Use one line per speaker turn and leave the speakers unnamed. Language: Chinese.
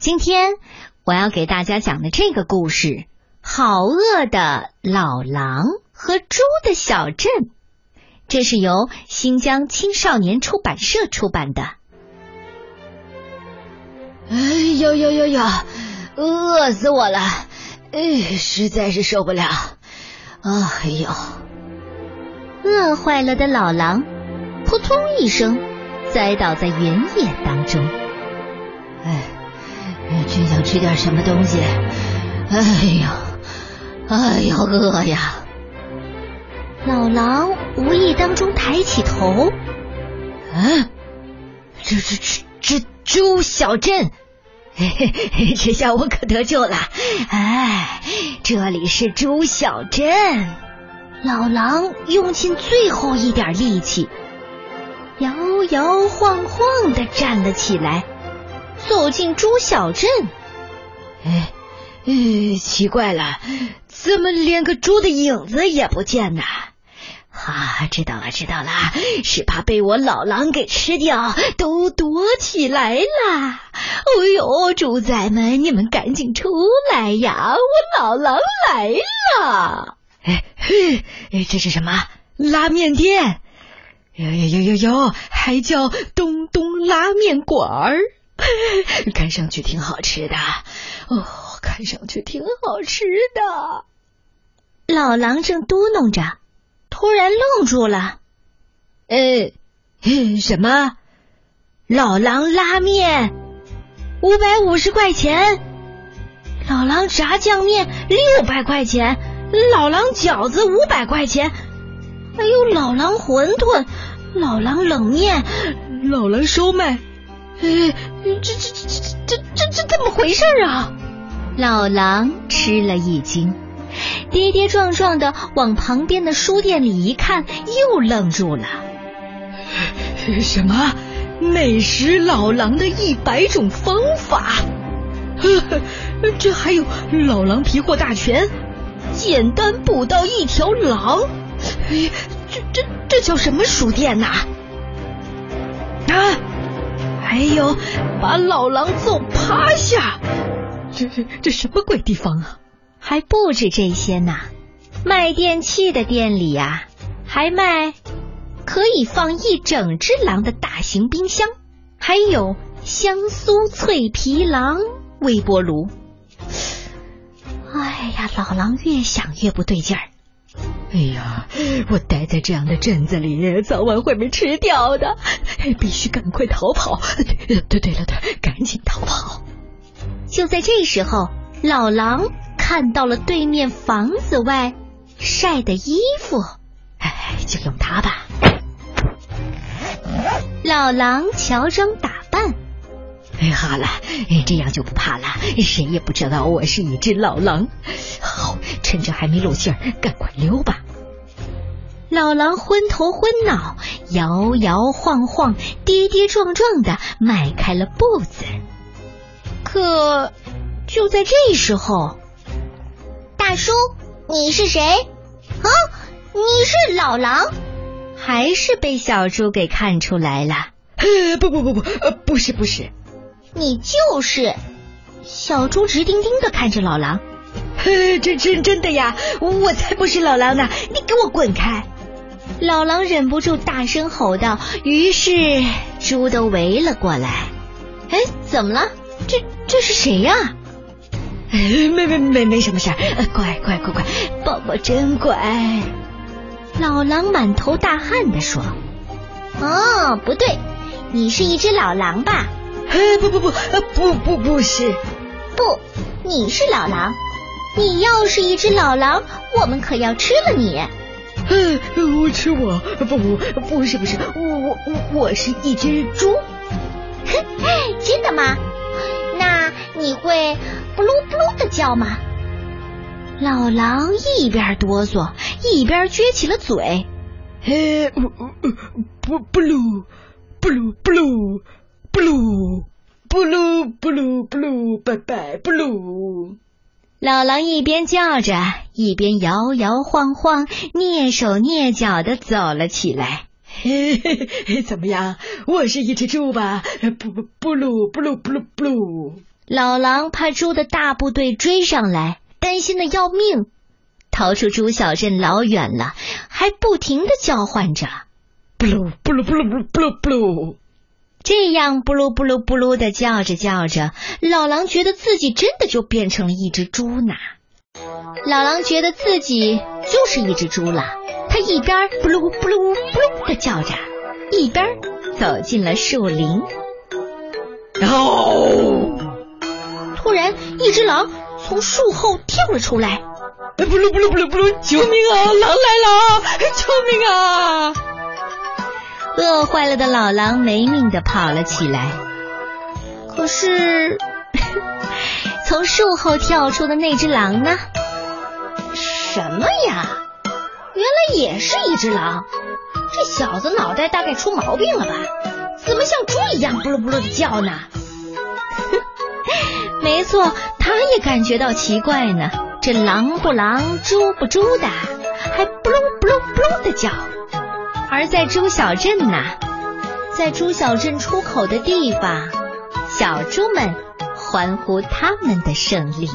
今天我要给大家讲的这个故事《好饿的老狼和猪的小镇》，这是由新疆青少年出版社出版的。
哎呦呦呦呦，饿死我了！哎，实在是受不了。哎呦，
饿坏了的老狼，扑通一声栽倒在原野当中。
哎，真想吃点什么东西。哎呀，哎呀，饿呀！
老狼无意当中抬起头，
啊，这这这这猪小镇。嘿嘿，这下我可得救了！哎，这里是猪小镇。
老狼用尽最后一点力气，摇摇晃晃的站了起来，走进猪小镇。
哎，奇怪了，怎么连个猪的影子也不见呢？啊，知道了，知道了，是怕被我老狼给吃掉，都躲起来了。哎呦，猪仔们，你们赶紧出来呀！我老狼来了。哎嘿，这是什么拉面店？哟哟哟哟哟，还叫东东拉面馆儿，看上去挺好吃的。哦，看上去挺好吃的。
老狼正嘟囔着。突然愣住了，
呃，什么？老狼拉面五百五十块钱，老狼炸酱面六百块钱，老狼饺子五百块钱，还有老狼馄饨、老狼冷面、老狼烧麦，呃，这这这这这这这怎么回事啊？
老狼吃了一惊。跌跌撞撞的往旁边的书店里一看，又愣住了。
什么？美食老狼的一百种方法？这还有老狼皮货大全，简单捕到一条狼。哎，这这这叫什么书店呐？啊！还有把老狼揍趴下，这这什么鬼地方啊？
还不止这些呢，卖电器的店里呀，还卖可以放一整只狼的大型冰箱，还有香酥脆皮狼微波炉。哎呀，老狼越想越不对劲儿。
哎呀，我待在这样的镇子里，早晚会被吃掉的，必须赶快逃跑。对对了，对，赶紧逃跑。
就在这时候，老狼。看到了对面房子外晒的衣服，
哎，就用它吧。
老狼乔装打扮，
哎，好了，这样就不怕了，谁也不知道我是一只老狼。好，趁着还没露馅儿，赶快溜吧。
老狼昏头昏脑，摇摇晃晃，跌跌撞撞的迈开了步子。可就在这时候。
大叔，你是谁？啊，你是老狼，
还是被小猪给看出来了？
不不不不，呃，不是不是，
你就是。
小猪直盯盯的看着老狼，
真真真的呀，我才不是老狼呢！你给我滚开！
老狼忍不住大声吼道，于是猪都围了过来。哎，怎么了？这这是谁呀？
没没没没什么事儿，乖乖乖乖，宝宝真乖。
老狼满头大汗的说：“
哦，不对，你是一只老狼吧？”“
不不不，不不不是，
不，你是老狼。你要是一只老狼，我们可要吃了你。”“
我吃我？不不不是不是，我我我我是一只猪。”“
真的吗？那你会？”不噜不噜的叫吗？
老狼一边哆嗦一边撅起了嘴。
嘿，不不不噜不噜不噜不噜不噜不噜不噜拜拜不噜。
老狼一边叫着，一边摇摇晃晃、蹑手蹑脚的走了起来。
嘿嘿嘿，怎么样？我是一只猪吧？不不不噜不噜不噜不噜。
老狼怕猪的大部队追上来，担心的要命，逃出猪小镇老远了，还不停的叫唤着：“
布噜布噜布噜布噜布噜。”
这样布噜布噜布噜的叫着叫着，老狼觉得自己真的就变成了一只猪呢。老狼觉得自己就是一只猪了，他一边布噜布噜布噜的叫着，一边走进了树林。
然后！
突然，一只狼从树后跳了出来。
哎布噜布噜布噜布噜！救命啊！狼来了！救命啊！
饿坏了的老狼没命的跑了起来。可是，从树后跳出的那只狼呢？什么呀？原来也是一只狼。这小子脑袋大概出毛病了吧？怎么像猪一样布噜布噜的叫呢？没错，他也感觉到奇怪呢。这狼不狼，猪不猪的，还不噜不噜不噜的叫。而在猪小镇呐，在猪小镇出口的地方，小猪们欢呼他们的胜利。